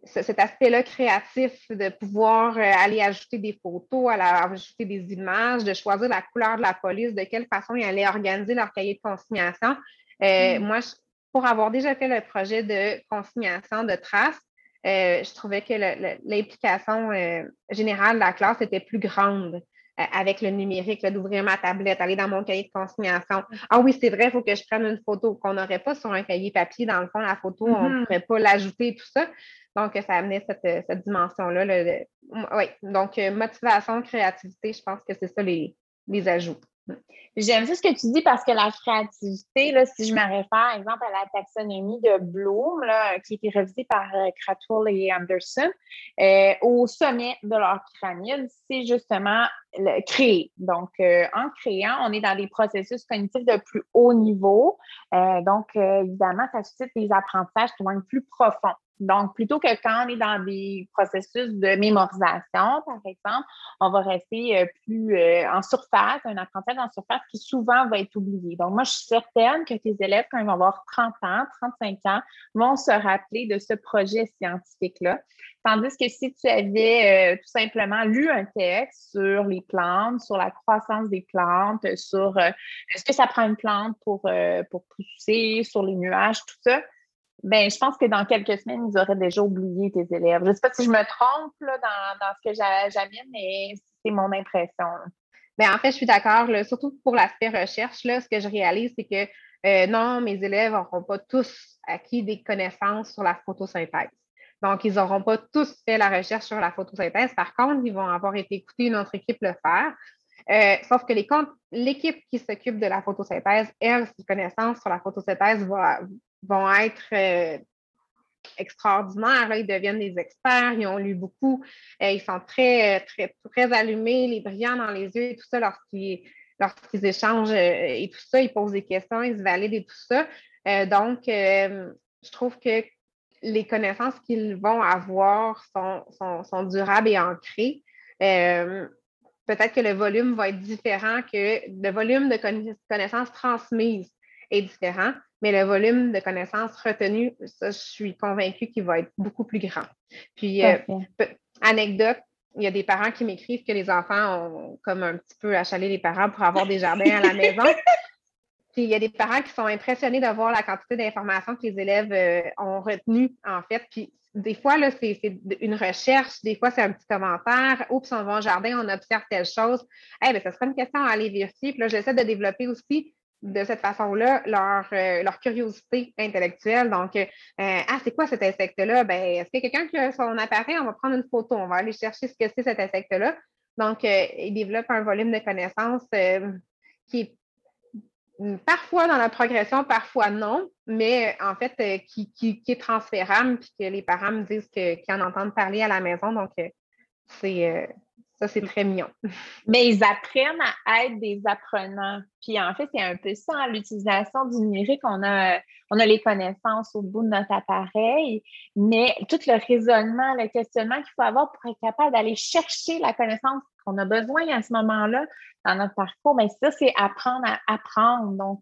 Speaker 5: cet aspect-là créatif de pouvoir euh, aller ajouter des photos, aller ajouter des images, de choisir la couleur de la police, de quelle façon ils allaient organiser leur cahier de consignation. Euh, mm. Moi, pour avoir déjà fait le projet de consignation de traces, euh, je trouvais que l'implication générale de la classe était plus grande avec le numérique, d'ouvrir ma tablette, aller dans mon cahier de consignation. Ah oui, c'est vrai, il faut que je prenne une photo qu'on n'aurait pas sur un cahier papier. Dans le fond, la photo, on ne mm-hmm. pourrait pas l'ajouter, tout ça. Donc, ça amenait cette, cette dimension-là. Oui, donc euh, motivation, créativité, je pense que c'est ça les, les ajouts.
Speaker 4: J'aime ça ce que tu dis parce que la créativité, là, si je me réfère, par exemple, à la taxonomie de Bloom, là, qui a été révisée par euh, et Anderson, euh, au sommet de leur pyramide, c'est justement le créer. Donc, euh, en créant, on est dans des processus cognitifs de plus haut niveau. donc, évidemment, ça suscite des apprentissages être plus profonds. Donc, plutôt que quand on est dans des processus de mémorisation, par exemple, on va rester euh, plus euh, en surface, un apprentissage en surface qui souvent va être oublié. Donc, moi, je suis certaine que tes élèves, quand ils vont avoir 30 ans, 35 ans, vont se rappeler de ce projet scientifique-là. Tandis que si tu avais euh, tout simplement lu un texte sur les plantes, sur la croissance des plantes, sur est-ce que ça prend une plante pour, pour pousser, sur les nuages, tout ça, ben, je pense que dans quelques semaines, ils auraient déjà oublié tes élèves. Je ne sais pas si je me trompe là, dans, dans, ce que j'amène, mais c'est mon impression.
Speaker 5: Mais ben, en fait, je suis d'accord. Surtout pour l'aspect recherche, là, ce que je réalise, c'est que euh, non, mes élèves n'auront pas tous acquis des connaissances sur la photosynthèse. Donc, ils n'auront pas tous fait la recherche sur la photosynthèse. Par contre, ils vont avoir été écoutés une autre équipe le faire. Euh, sauf que l'équipe qui s'occupe de la photosynthèse, elle, ses connaissances sur la photosynthèse va, vont être euh, extraordinaires. ils deviennent des experts, ils ont lu beaucoup, euh, ils sont très, très, très allumés, les brillants dans les yeux et tout ça lorsqu'ils lorsqu'ils échangent euh, et tout ça, ils posent des questions, ils se valident et tout ça. donc, je trouve que les connaissances qu'ils vont avoir sont, sont, durables et ancrées. Peut-être que le volume va être différent que le volume de connaissances transmises est différent, mais le volume de connaissances retenues, ça, je suis convaincue qu'il va être beaucoup plus grand. Puis, euh, anecdote, il y a des parents qui m'écrivent que les enfants ont comme un petit peu achalé les parents pour avoir des jardins à la maison. *laughs* Puis il y a des parents qui sont impressionnés de voir la quantité d'informations que les élèves euh, ont retenues, en fait. Puis des fois, là, c'est une recherche, des fois, c'est un petit commentaire. Oups, on va au jardin, on observe telle chose. Eh bien, ça serait une question à aller vérifier. Puis là, j'essaie de développer aussi de cette façon-là leur, euh, leur curiosité intellectuelle. Donc, euh, ah, c'est quoi cet insecte-là? Ben, est-ce a quelqu'un qui a son appareil? On va prendre une photo, on va aller chercher ce que c'est cet insecte-là. Donc, euh, ils développent un volume de connaissances qui est parfois dans la progression, parfois non, mais en fait, qui, qui, est transférable, puis que les parents me disent qu'ils en entendent parler à la maison. Donc, c'est ça, c'est très mignon.
Speaker 4: Mais ils apprennent à être des apprenants. Puis en fait, c'est un peu ça, l'utilisation du numérique. On a, on a les connaissances au bout de notre appareil, mais tout le raisonnement, le questionnement qu'il faut avoir pour être capable d'aller chercher la connaissance qu'on a besoin à ce moment-là dans notre parcours, bien ça, c'est apprendre à apprendre. Donc,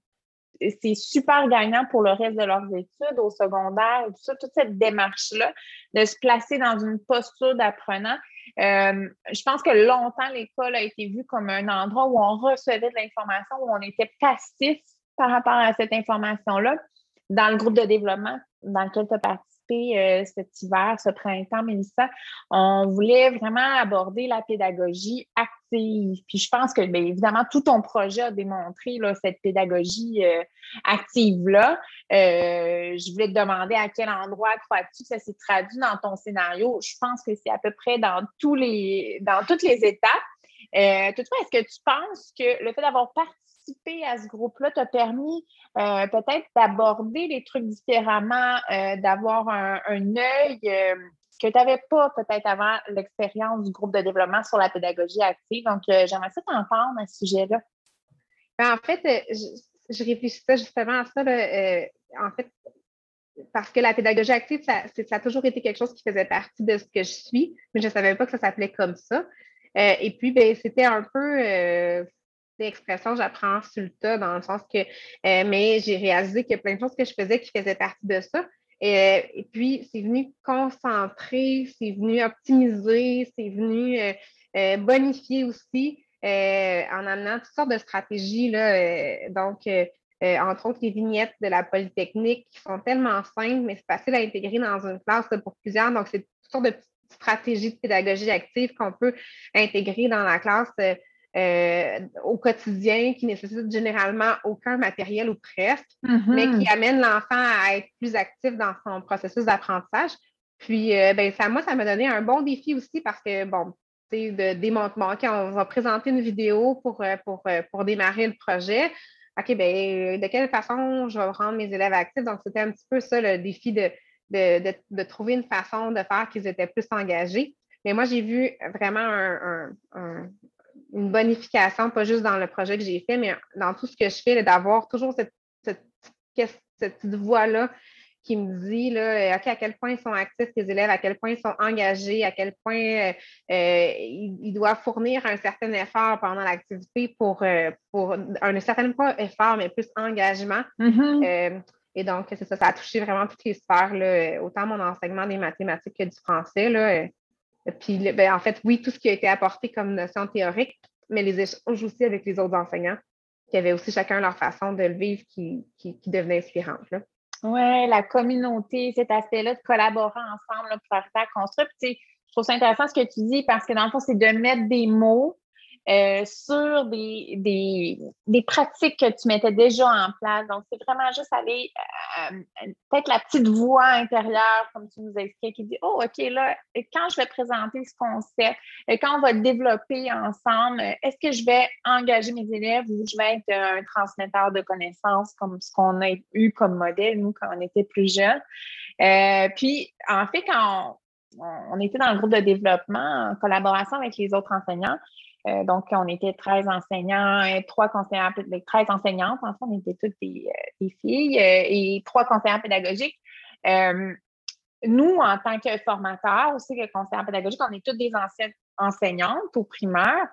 Speaker 4: c'est super gagnant pour le reste de leurs études au secondaire, tout ça, toute cette démarche-là, de se placer dans une posture d'apprenant. Euh, je pense que longtemps, l'école a été vue comme un endroit où on recevait de l'information, où on était passif par rapport à cette information-là. Dans le groupe de développement dans lequel tu as participé euh, cet hiver, ce printemps, Mélissa, on voulait vraiment aborder la pédagogie active. Puis je pense que, bien évidemment, tout ton projet a démontré cette pédagogie euh, active-là. je voulais te demander à quel endroit crois-tu que ça s'est traduit dans ton scénario? Je pense que c'est à peu près dans, tous les, dans toutes les étapes. Euh, toutefois, est-ce que tu penses que le fait d'avoir participé à ce groupe-là t'a permis euh, peut-être d'aborder les trucs différemment, euh, d'avoir un, œil que tu n'avais pas peut-être avant l'expérience du groupe de développement sur la pédagogie active. Donc, j'aimerais ça t'entendre à ce sujet-là.
Speaker 5: Ben, en fait, je, je, réfléchissais justement à ça. en fait, parce que la pédagogie active, ça, a toujours été quelque chose qui faisait partie de ce que je suis, mais je ne savais pas que ça s'appelait comme ça. Euh, et puis, ben, c'était un peu euh, l'expression j'apprends sur dans le sens que, euh, mais j'ai réalisé qu'il y a plein de choses que je faisais qui faisaient partie de ça. Et puis, c'est venu concentrer, c'est venu optimiser, c'est venu bonifier aussi en amenant toutes sortes de stratégies. Là, donc, entre autres les vignettes de la Polytechnique qui sont tellement simples, mais c'est facile à intégrer dans une classe pour plusieurs. Donc, c'est toutes sortes de stratégie de pédagogie active qu'on peut intégrer dans la classe euh, euh, au quotidien, qui nécessite généralement aucun matériel ou presque, mais qui mm-hmm. amène l'enfant à être plus actif dans son processus d'apprentissage. Puis, euh, ben, ça, moi, ça m'a donné un bon défi aussi parce que, bon, de démontement. OK, on va présenter une vidéo pour, pour, pour démarrer le projet. OK, ben, de quelle façon je vais rendre mes élèves actifs? Donc, c'était un petit peu ça le défi de, de, trouver une façon de faire qu'ils étaient plus engagés. Mais moi, j'ai vu vraiment une bonification, pas juste dans le projet que j'ai fait, mais dans tout ce que je fais, d'avoir toujours cette, cette, cette voix-là qui me dit là, à quel point ils sont actifs, tes élèves, à quel point ils sont engagés, à quel point euh, euh, ils, doivent fournir un certain effort pendant l'activité pour, pour un, certain pas effort, mais plus engagement. Mm-hmm. et donc, c'est ça, ça a touché vraiment toutes les sphères, là, autant mon enseignement des mathématiques que du français. Là, puis, ben, en fait, oui, tout ce qui a été apporté comme notion théorique, mais les échanges aussi avec les autres enseignants, qui avaient aussi chacun leur façon de le vivre qui, qui, devenait inspirante.
Speaker 4: Oui, la communauté, cet aspect-là de collaborer ensemble pour faire construire. je trouve ça intéressant ce que tu dis parce que dans le fond, c'est de mettre des mots euh, sur des, des, pratiques que tu mettais déjà en place. Donc, c'est vraiment juste aller, euh, peut-être la petite voix intérieure, comme tu nous expliquais, qui dit Oh, OK, là, quand je vais présenter ce concept, euh, quand on va développer ensemble, est-ce que je vais engager mes élèves ou je vais être un transmetteur de connaissances comme ce qu'on a eu comme modèle, nous, quand on était plus jeunes? puis, en fait, quand on était dans le groupe de développement en collaboration avec les autres enseignants, euh, donc, on était 13 enseignants, et trois conseillers, 13 enseignantes, en fait, on était toutes des, euh, filles euh, et trois conseillers pédagogiques. nous, en tant que formateurs, aussi que conseillers pédagogiques, on est toutes des anciennes enseignantes au primaire.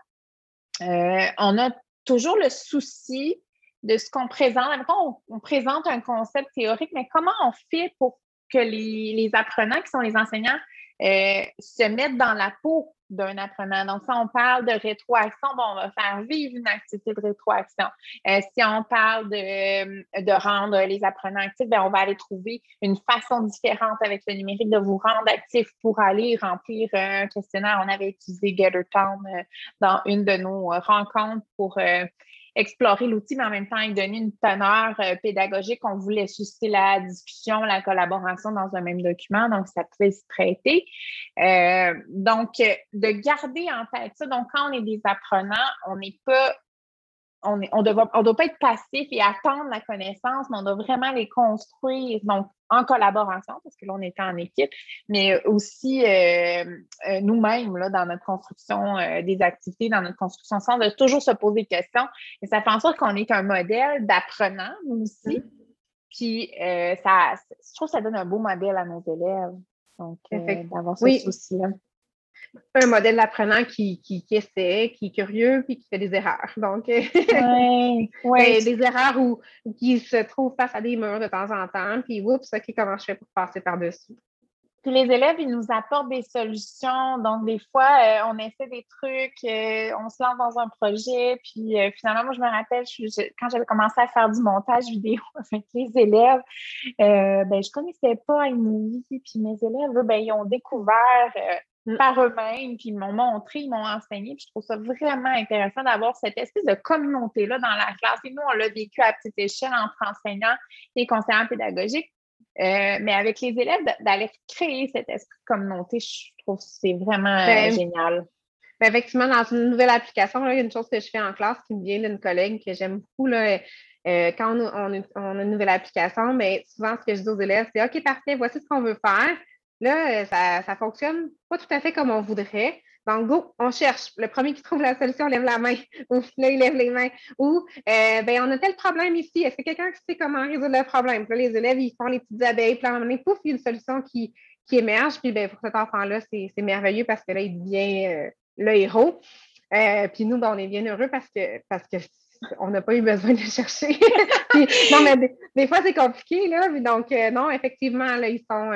Speaker 4: on a toujours le souci de ce qu'on présente. On, on, présente un concept théorique, mais comment on fait pour que les apprenants, qui sont les enseignants, se mettent dans la peau d'un apprenant. Donc, si on parle de rétroaction, bon, on va faire vivre une activité de rétroaction. Euh, si on parle de, de rendre les apprenants actifs, bien, on va aller trouver une façon différente avec le numérique de vous rendre actifs pour aller remplir un questionnaire. On avait utilisé GetterTown euh, dans une de nos rencontres pour euh, explorer l'outil, mais en même temps, il donner une teneur euh, pédagogique. On voulait susciter la discussion, la collaboration dans un même document, donc ça pouvait se traiter. Euh, donc, de garder en tête ça. Donc, quand on est des apprenants, on n'est pas on ne on doit, pas être passif et attendre la connaissance, mais on doit vraiment les construire, donc en collaboration, parce que là, on était en équipe, mais aussi euh, euh, nous-mêmes, dans notre construction euh, des activités, dans notre construction sans de toujours se poser des questions. Et ça fait en sorte qu'on est un modèle d'apprenant, nous aussi. Mm-hmm. Puis, ça, je trouve que ça donne un beau modèle à nos élèves. Donc, d'avoir ce souci-là
Speaker 5: un modèle d'apprenant qui, qui, essaie, qui est curieux, puis qui fait des erreurs. Donc, *laughs* ouais, ben, des erreurs où, qui se trouve face à des murs de temps en temps, puis oups, OK, comment je fais pour passer par-dessus?
Speaker 4: Puis les élèves, ils nous apportent des solutions. Donc, des fois, euh, on essaie des trucs, euh, on se lance dans un projet. Puis euh, finalement, moi, je me rappelle, quand j'avais commencé à faire du montage vidéo *laughs* avec les élèves, ben, je ne connaissais pas iMovie. Puis mes élèves, ben, ils ont découvert. Par eux-mêmes, puis ils m'ont montré, ils m'ont enseigné. Puis je trouve ça vraiment intéressant d'avoir cette espèce de communauté-là dans la classe. Et nous, on l'a vécu à petite échelle entre enseignants et conseillers pédagogiques. Euh, mais avec les élèves, d'aller créer cet esprit de communauté, je trouve que c'est vraiment euh, ben, génial.
Speaker 5: Ben, effectivement, dans une nouvelle application, il y a une chose que je fais en classe qui me vient d'une collègue que j'aime beaucoup. Là, euh, quand on, on, a une nouvelle application, mais souvent, ce que je dis aux élèves, c'est OK, parfait, voici ce qu'on veut faire. Là, euh, ça, ça fonctionne pas tout à fait comme on voudrait. Donc, go, on cherche. Le premier qui trouve la solution lève la main. *laughs* Ou là, il lève les mains. Ou, euh, ben, on a tel problème ici. Est-ce que quelqu'un sait comment résoudre le problème? Puis là, les élèves, ils font les petites abeilles. Puis là, pouf, il y a une solution qui, qui émerge. Puis, ben, pour cet enfant-là, c'est merveilleux parce que là, il devient euh, le héros. puis nous, ben, on est bien heureux parce que, parce que on n'a pas eu besoin de chercher. *laughs* non, mais des, fois, c'est compliqué, là. Donc, non, effectivement, là, ils sont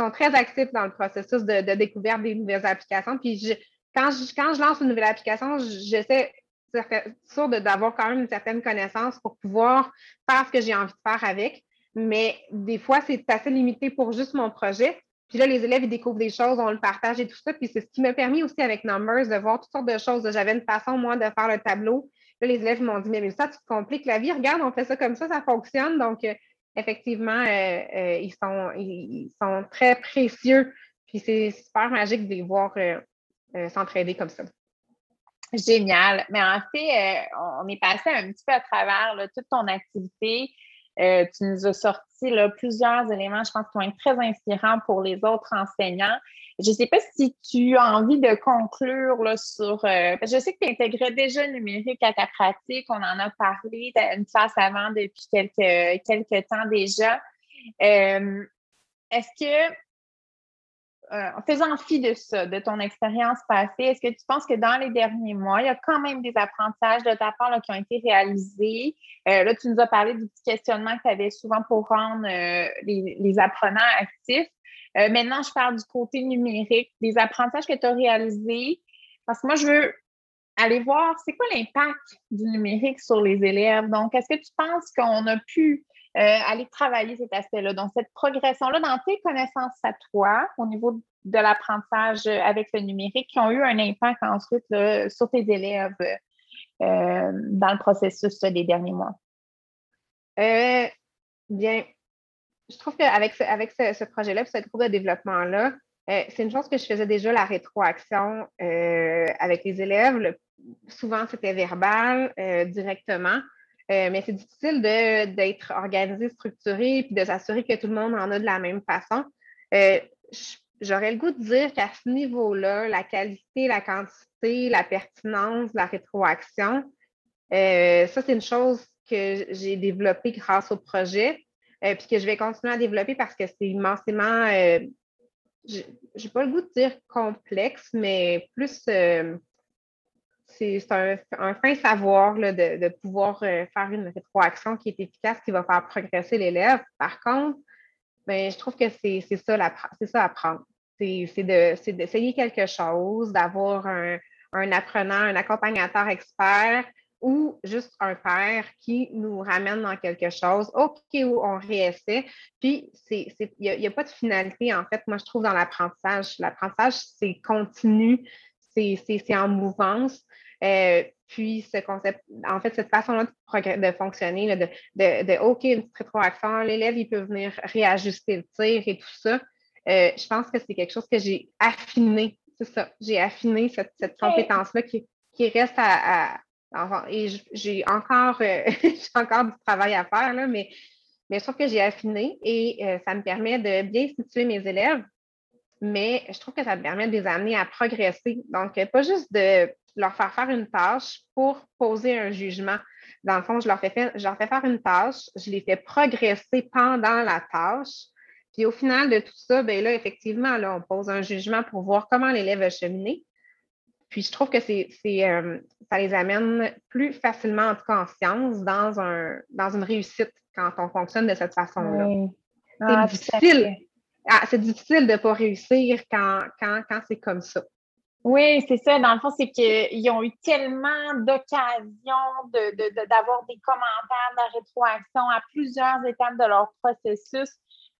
Speaker 5: sont très actifs dans le processus de, découverte des nouvelles applications. Puis quand, je, lance une nouvelle application, j'essaie sûr d'avoir quand même une certaine connaissance pour pouvoir faire ce que j'ai envie de faire avec. Mais des fois, c'est assez limité pour juste mon projet. Puis là, les élèves, ils découvrent des choses, on le partage et tout ça. Puis c'est ce qui m'a permis aussi avec Numbers de voir toutes sortes de choses. J'avais une façon, moi, de faire le tableau. Là, les élèves m'ont dit, mais, ça, tu te compliques la vie. Regarde, on fait ça comme ça, ça fonctionne. Donc, euh, effectivement, euh, euh, ils, sont, ils sont très précieux. Puis c'est super magique de les voir euh, s'entraider comme ça.
Speaker 4: Génial. Mais en fait, on est passé un petit peu à travers toute ton activité. Tu nous as sorti plusieurs éléments, je pense, qui vont être très inspirants pour les autres enseignants. Je ne sais pas si tu as envie de conclure là, sur. Euh, je sais que tu intégrais déjà le numérique à ta pratique. On en a parlé. Tu as une classe avant depuis quelques, quelques temps déjà. Est-ce que euh, en faisant fi de ça, de ton expérience passée, est-ce que tu penses que dans les derniers mois, il y a quand même des apprentissages de ta part qui ont été réalisés? Euh, là, tu nous as parlé du petit questionnement que tu avais souvent pour rendre euh, les, apprenants actifs. maintenant, je parle du côté numérique, des apprentissages que tu as réalisés. Parce que moi, je veux aller voir c'est quoi l'impact du numérique sur les élèves? Donc, est-ce que tu penses qu'on a pu aller travailler cet aspect-là. Donc, cette progression-là dans tes connaissances à toi au niveau de l'apprentissage avec le numérique qui ont eu un impact ensuite sur tes élèves euh, dans le processus des derniers mois?
Speaker 5: Euh, bien, je trouve qu'avec ce, avec ce, projet-là, ce groupe de développement-là, c'est une chose que je faisais déjà la rétroaction avec les élèves. souvent, c'était verbal directement. Euh, mais c'est difficile d'être organisé, structuré, puis de s'assurer que tout le monde en a de la même façon. Euh, j'aurais le goût de dire qu'à ce niveau-là, la qualité, la quantité, la pertinence, la rétroaction, euh, ça, c'est une chose que j'ai développée grâce au projet, puis que je vais continuer à développer parce que c'est immensément, j'ai pas le goût de dire complexe, mais plus c'est un, fin savoir de, pouvoir euh, faire une rétroaction qui est efficace, qui va faire progresser l'élève. Par contre, ben, je trouve que c'est ça, ça apprendre. C'est d'essayer quelque chose, d'avoir un, apprenant, un accompagnateur expert ou juste un père qui nous ramène dans quelque chose, OK, on réessaie. Puis, il n'y a, pas de finalité, en fait, moi, je trouve, dans l'apprentissage. L'apprentissage, c'est continu, c'est en mouvance. Euh, puis ce concept, en fait, cette façon-là de, fonctionner, de, de, OK, une petite rétroaction, l'élève, il peut venir réajuster le tir et tout ça. Euh, je pense que c'est quelque chose que j'ai affiné. C'est ça. J'ai affiné cette, compétence-là qui, reste à. et j'ai encore, euh, *laughs* encore du travail à faire, là, mais, mais je trouve que j'ai affiné et ça me permet de bien situer mes élèves mais je trouve que ça me permet de les amener à progresser. Donc, pas juste de leur faire faire une tâche pour poser un jugement. Dans le fond, je leur fais, je leur fais faire une tâche, je les fais progresser pendant la tâche. Puis au final de tout ça, bien là, effectivement, là, on pose un jugement pour voir comment l'élève a cheminé. Puis je trouve que c'est, euh, ça les amène plus facilement en conscience dans, un, dans une réussite quand on fonctionne de cette façon-là. c'est ah, difficile. Ah, c'est difficile de ne pas réussir quand, quand, quand c'est comme ça.
Speaker 4: Oui, c'est ça. Dans le fond, c'est qu'ils ont eu tellement d'occasions d'avoir des commentaires, de rétroaction à plusieurs étapes de leur processus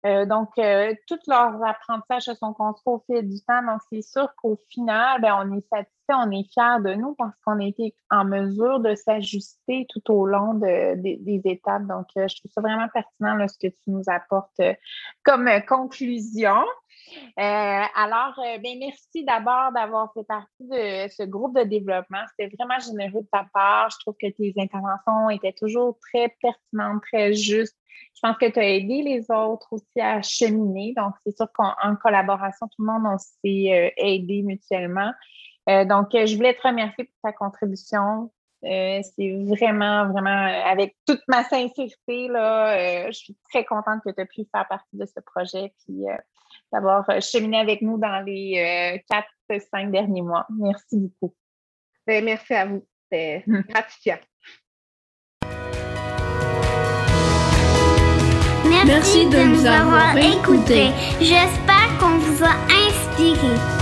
Speaker 4: euh, donc, euh, tous leurs apprentissages se sont construits au fil du temps. Donc, c'est sûr qu'au final, ben, on est satisfait, on est fiers de nous parce qu'on a été en mesure de s'ajuster tout au long des étapes. Donc, euh, je trouve ça vraiment pertinent ce que tu nous apportes comme conclusion. Alors, ben, merci d'abord d'avoir fait partie de ce groupe de développement. C'était vraiment généreux de ta part. Je trouve que tes interventions étaient toujours très pertinentes, très justes je pense que tu as aidé les autres aussi à cheminer. Donc, c'est sûr qu'en collaboration, tout le monde, on s'est euh, aidé mutuellement. Euh, donc, euh, je voulais te remercier pour ta contribution. c'est vraiment, vraiment, avec toute ma sincérité, là, je suis très contente que tu aies pu faire partie de ce projet puis d'avoir cheminé avec nous dans les quatre, cinq derniers mois. Merci beaucoup.
Speaker 5: Ben, merci à vous. C'est gratifiant.
Speaker 1: Merci, de, nous avoir écoutés. J'espère qu'on vous a inspiré.